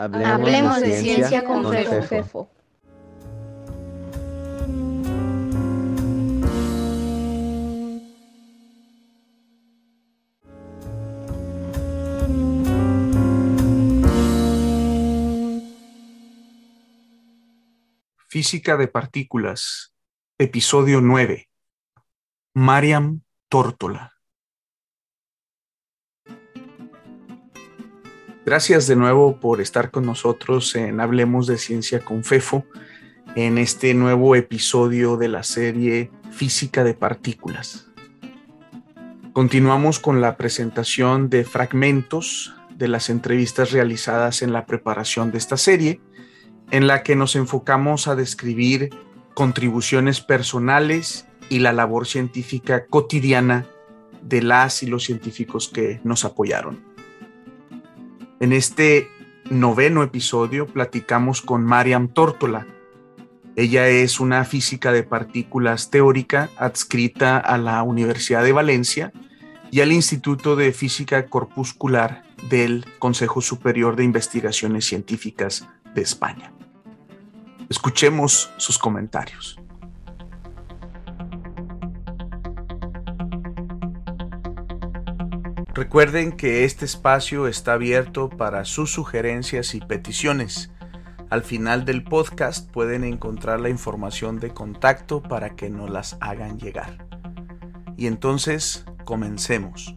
Hablemos, de, ciencia, con, Fefo. Física de partículas, episodio 9. Mariam Tórtola. Gracias de nuevo por estar con nosotros en Hablemos de Ciencia con FEFO, en este nuevo episodio de la serie Física de Partículas. Continuamos con la presentación de fragmentos de las entrevistas realizadas en la preparación de esta serie, en la que nos enfocamos a describir contribuciones personales y la labor científica cotidiana de las y los científicos que nos apoyaron. En este noveno episodio platicamos con Mariam Tórtola. Ella es una física de partículas teórica adscrita a la Universidad de Valencia y al Instituto de Física Corpuscular del Consejo Superior de Investigaciones Científicas de España. Escuchemos sus comentarios. Recuerden que este espacio está abierto para sus sugerencias y peticiones. Al final del podcast pueden encontrar la información de contacto para que nos las hagan llegar. Y entonces, comencemos.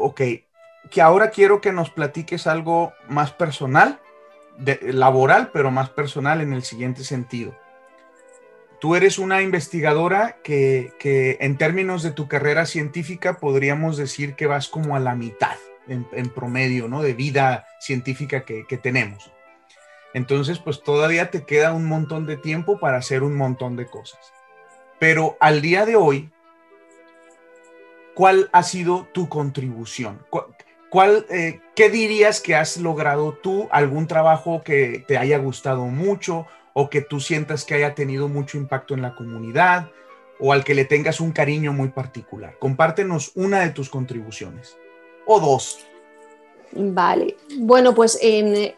Ok, que ahora quiero que nos platiques algo más personal, laboral, pero más personal en el siguiente sentido. Tú eres una investigadora que, en términos de tu carrera científica podríamos decir que vas como a la mitad en, promedio, ¿no? De vida científica que, que tenemos. Entonces, pues todavía te queda un montón de tiempo para hacer un montón de cosas. Pero al día de hoy, ¿cuál ha sido tu contribución? ¿Cuál, eh, ¿Qué dirías que has logrado tú? ¿Algún trabajo que te haya gustado mucho o que tú sientas que haya tenido mucho impacto en la comunidad o al que le tengas un cariño muy particular? Compártenos una de tus contribuciones o dos. Vale, bueno, pues en,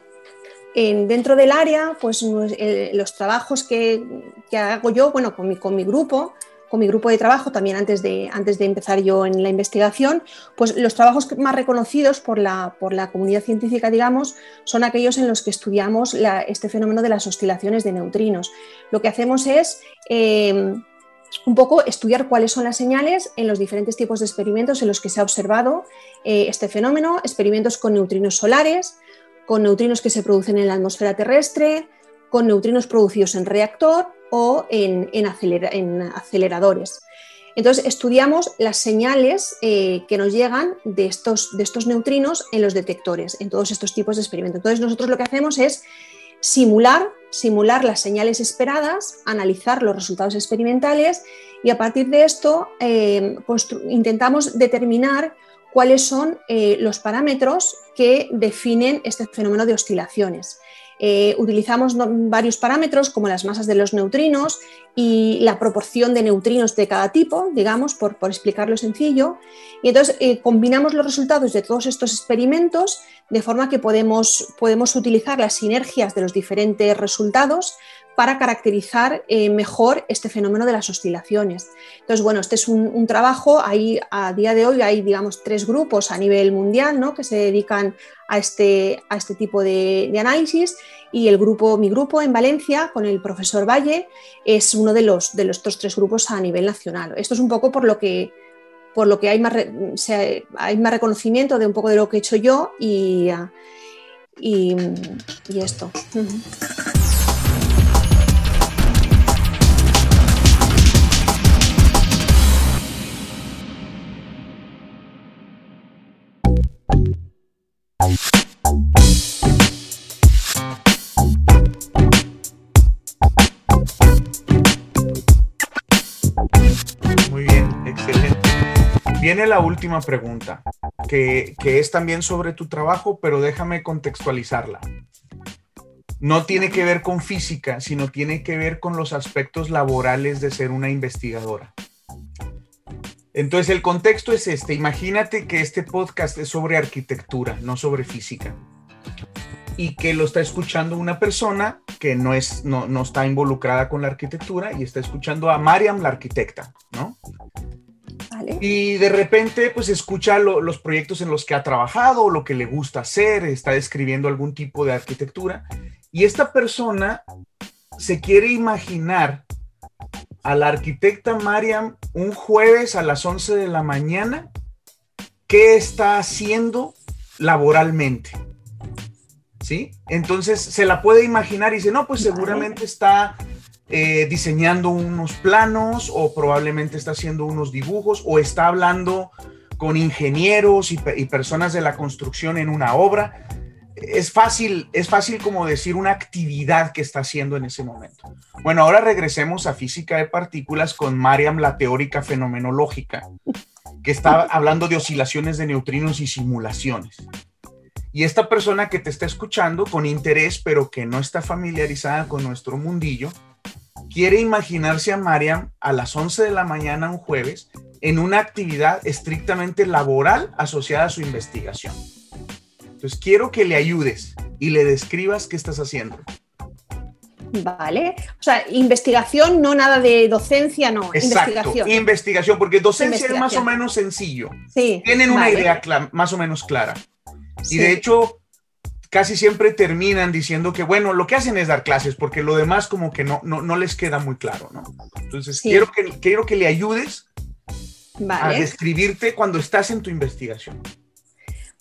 dentro del área, pues los trabajos que, hago yo, bueno, con mi, con mi grupo, con mi grupo de trabajo, también antes de, antes de empezar yo en la investigación, pues los trabajos más reconocidos por la, por la comunidad científica, digamos, son aquellos en los que estudiamos este fenómeno de las oscilaciones de neutrinos. Lo que hacemos es... Em, un poco estudiar cuáles son las señales en los diferentes tipos de experimentos en los que se ha observado eh, este fenómeno, experimentos con neutrinos solares, con neutrinos que se producen en la atmósfera terrestre, con neutrinos producidos en reactor o en, aceleradores. Entonces, estudiamos las señales eh, que nos llegan de estos, de estos neutrinos en los detectores, en todos estos tipos de experimentos. Entonces, nosotros lo que hacemos es simular, simular las señales esperadas, analizar los resultados experimentales y a partir de esto eh, intentamos determinar cuáles son eh, los parámetros que definen este fenómeno de oscilaciones. Eh, utilizamos varios parámetros como las masas de los neutrinos y la proporción de neutrinos de cada tipo, digamos, por, explicarlo sencillo. Y entonces eh, combinamos los resultados de todos estos experimentos de forma que podemos, podemos utilizar las sinergias de los diferentes resultados para caracterizar eh, mejor este fenómeno de las oscilaciones. Entonces, bueno, este es un, trabajo, a día de hoy hay, digamos, tres grupos a nivel mundial ¿no? que se dedican a este, a este tipo de, análisis y el grupo, mi grupo en Valencia, con el profesor Valle, es uno de los, de los tres grupos a nivel nacional. Esto es un poco por lo que, por lo que hay, más, hay más reconocimiento de un poco de lo que he hecho yo y, y, esto. Viene la última pregunta, que, que es también sobre tu trabajo, pero déjame contextualizarla no tiene que ver con física, sino tiene que ver con los aspectos laborales de ser una investigadora. Entonces el contexto es este. Imagínate que este podcast es sobre arquitectura, no sobre física. Y que lo está escuchando una persona que no, es, no, está involucrada con la arquitectura y está escuchando a Mariam, la arquitecta, ¿no? Y de repente, pues escucha los proyectos en los que ha trabajado, lo que le gusta hacer, está describiendo algún tipo de arquitectura. Y esta persona se quiere imaginar a la arquitecta Mariam un jueves a las 11 de la mañana qué está haciendo laboralmente. ¿Sí? Entonces se la puede imaginar y dice, no, pues seguramente está eh, diseñando unos planos o probablemente está haciendo unos dibujos o está hablando con ingenieros y, y personas de la construcción en una obra es fácil, es fácil como decir una actividad que está haciendo en ese momento. Bueno, ahora regresemos a física de partículas con Mariam, la teórica fenomenológica, que está hablando de oscilaciones de neutrinos y simulaciones. Y esta persona que te está escuchando con interés, pero que no está familiarizada con nuestro mundillo, quiere imaginarse a Mariam a las 11 de la mañana un jueves en una actividad estrictamente laboral asociada a su investigación. Entonces, quiero que le ayudes y le describas qué estás haciendo. Vale. O sea, investigación, no nada de docencia, no. Exacto, investigación. Investigación, porque docencia es más o menos sencillo. Sí. Tienen una idea más o menos clara. Y de hecho, casi siempre terminan diciendo que, bueno, lo que hacen es dar clases, porque lo demás como que no, no, les queda muy claro, ¿no? Entonces, quiero, que, quiero que le ayudes a describirte cuando estás en tu investigación.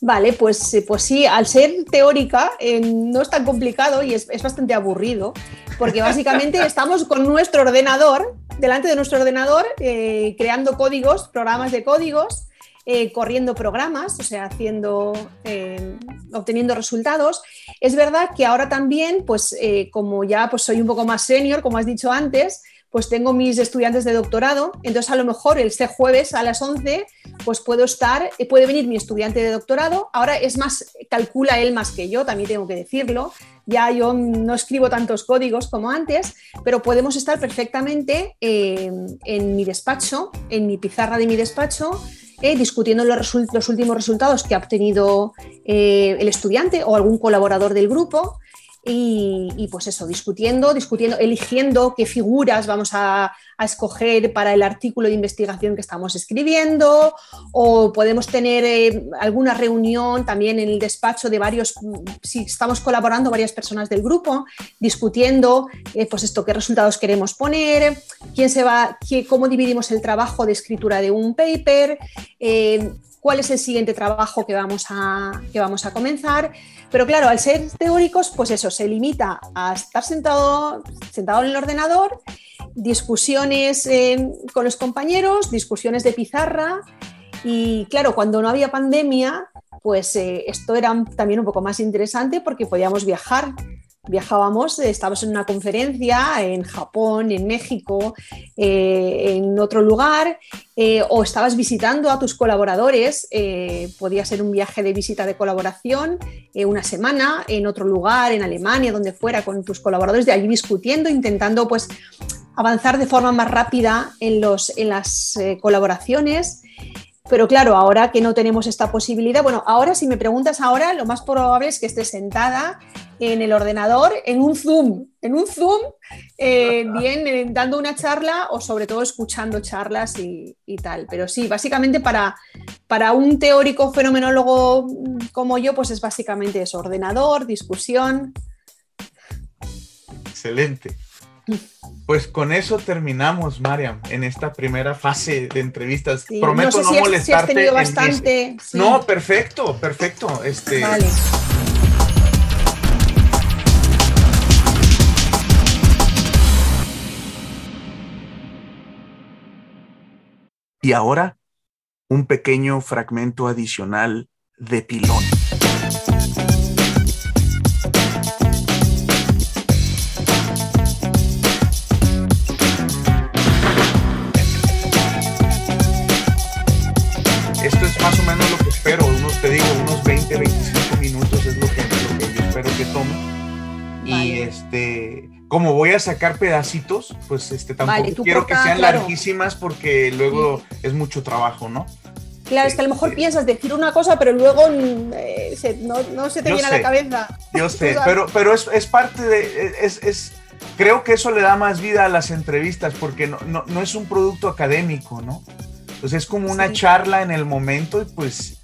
Vale, pues, eh, pues sí, al ser teórica eh, no es tan complicado y es, bastante aburrido, porque básicamente estamos con nuestro ordenador, delante de nuestro ordenador, eh, creando códigos, programas de códigos, corriendo programas, o sea, haciendo, obteniendo resultados. Es verdad que ahora también, pues como ya pues, soy un poco más senior, como has dicho antes, pues tengo mis estudiantes de doctorado, entonces a lo mejor el este jueves a las 11 pues puedo estar, eh, puede venir mi estudiante de doctorado, ahora es más, calcula él más que yo, también tengo que decirlo, ya yo no escribo tantos códigos como antes, pero podemos estar perfectamente eh, en mi despacho, en mi pizarra de mi despacho, eh, discutiendo los, los, últimos resultados que ha obtenido el estudiante o algún colaborador del grupo y, pues eso, discutiendo, discutiendo, eligiendo qué figuras vamos a, escoger para el artículo de investigación que estamos escribiendo, o podemos tener eh, alguna reunión también en el despacho de varios, si estamos colaborando varias personas del grupo, discutiendo eh, pues esto, qué resultados queremos poner, quién se va, qué, cómo dividimos el trabajo de escritura de un paper. Eh, cuál es el siguiente trabajo que vamos a, que vamos a comenzar. Pero claro, al ser teóricos, pues eso, se limita a estar sentado, sentado en el ordenador, discusiones eh, con los compañeros, discusiones de pizarra. Y claro, cuando no había pandemia, pues eh, esto era también un poco más interesante porque podíamos viajar viajábamos, estábamos en una conferencia en Japón, en México, eh, en otro lugar, eh, o estabas visitando a tus colaboradores, eh, podía ser un viaje de visita de colaboración, una semana en otro lugar, en Alemania, donde fuera, con tus colaboradores, de allí discutiendo, intentando pues avanzar de forma más rápida en, los, en las colaboraciones. Pero claro, ahora que no tenemos esta posibilidad, bueno, ahora si me preguntas ahora, lo más probable es que esté sentada en el ordenador, en un Zoom, en un Zoom, eh, bien eh, dando una charla o sobre todo escuchando charlas y, tal. Pero sí, básicamente para, para un teórico fenomenólogo como yo, pues es básicamente eso, ordenador, discusión. Excelente. Pues con eso terminamos, Mariam, en esta primera fase de entrevistas. Prometo no, molestarte. bastante. No, perfecto, perfecto. Este... Vale. Y ahora, un pequeño fragmento adicional de pilón. Como voy a sacar pedacitos, pues este tampoco quiero que sean larguísimas porque luego es mucho trabajo, ¿no? Claro, es que a lo mejor este piensas decir una cosa, pero luego mm, eh, no, se te viene a la cabeza. Yo sé, pero, pero es, es parte de. Es, es, creo que eso le da más vida a las entrevistas porque no, no, no es un producto académico, ¿no? Entonces es como una charla en el momento y pues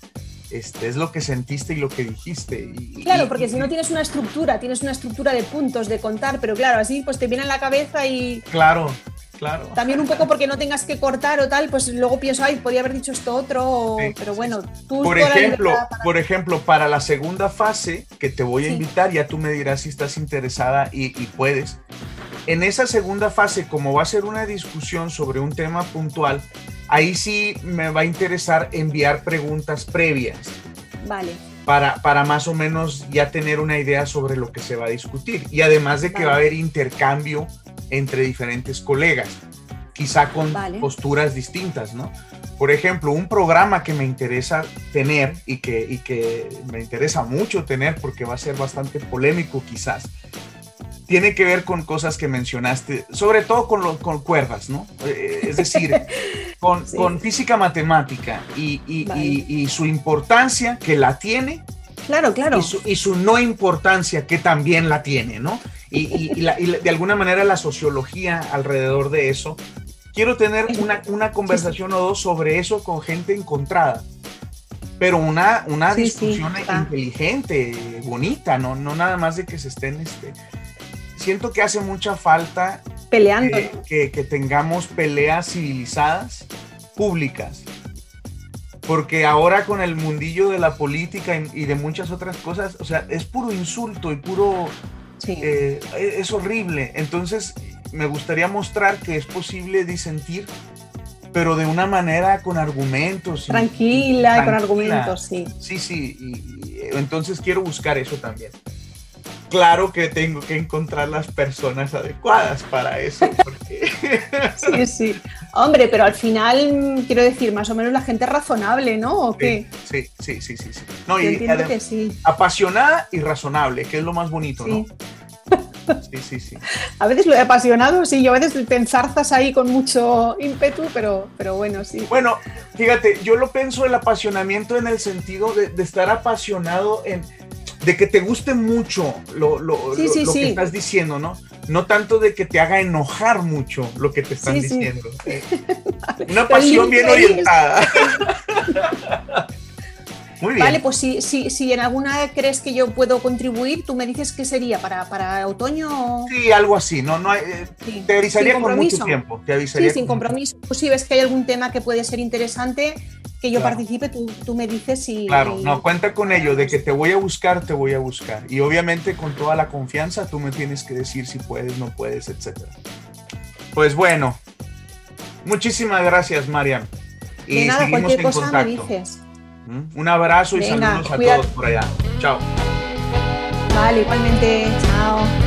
este, es lo que sentiste y lo que dijiste. claro, porque si no tienes una estructura, tienes una estructura de puntos, de contar, pero claro, así pues te viene en la cabeza y... Claro, claro. También un poco porque no tengas que cortar o tal, pues luego pienso, ay, podría haber dicho esto otro, pero bueno, tú... Por ejemplo, para... por ejemplo, para la segunda fase que te voy a invitar, ya tú me dirás si estás interesada y, y puedes. En esa segunda fase, como va a ser una discusión sobre un tema puntual, ahí sí me va a interesar enviar preguntas previas. Vale. Para, para, más o menos ya tener una idea sobre lo que se va a discutir. Y además de que va a haber intercambio entre diferentes colegas, quizá con posturas distintas, ¿no? Por ejemplo, un programa que me interesa tener y que, y que me interesa mucho tener porque va a ser bastante polémico quizás, tiene que ver con cosas que mencionaste, sobre todo con, con cuerdas, ¿no? Eh, es decir, con, con, física matemática y, y, su importancia que la tiene. Claro, claro. Y su, no importancia que también la tiene, ¿no? Y, de alguna manera la sociología alrededor de eso. Quiero tener una, una conversación o dos sobre eso con gente encontrada pero una, una discusión inteligente, bonita, ¿no? no nada más de que se estén este, siento que hace mucha falta peleando que, tengamos peleas civilizadas públicas porque ahora con el mundillo de la política y de muchas otras cosas, o sea, es puro insulto y puro... Eh, es horrible. Entonces, me gustaría mostrar que es posible disentir, pero de una manera con argumentos. Tranquila, con argumentos, sí. Sí, sí, y, entonces quiero buscar eso también claro que tengo que encontrar las personas adecuadas para eso. sí, sí. Hombre, pero al final, quiero decir, más o menos la gente razonable, ¿no? ¿O qué? Sí, sí, sí, sí. sí. No, y, que sí. Apasionada y razonable, que es lo más bonito, ¿no? Sí, sí, sí. A veces lo he apasionado, sí, yo a veces te enzarzas ahí con mucho ímpetu, pero, pero bueno, sí. Bueno, fíjate, yo lo pienso el apasionamiento en el sentido de estar apasionado en, de que te guste mucho lo, lo, que estás diciendo, ¿no? No tanto de que te haga enojar mucho lo que te están diciendo. Una pasión bien orientada. Muy bien. Vale, pues si, si, si, en alguna crees que yo puedo contribuir, tú me dices qué sería para, para otoño. Sí, algo así, no, no eh, te avisaría con mucho tiempo. Te avisaría sí, sin compromiso. Pues si ves que hay algún tema que puede ser interesante, que yo participe, tú, tú, me dices si... Claro, no, cuenta con ello, de que te voy a buscar, te voy a buscar. Y obviamente con toda la confianza tú me tienes que decir si puedes, no puedes, etc. Pues bueno, muchísimas gracias, Mariam. Y nada, cualquier cosa me dices. ¿Mm? Un abrazo y saludos a todos por allá. Chao. Vale, igualmente. Chao.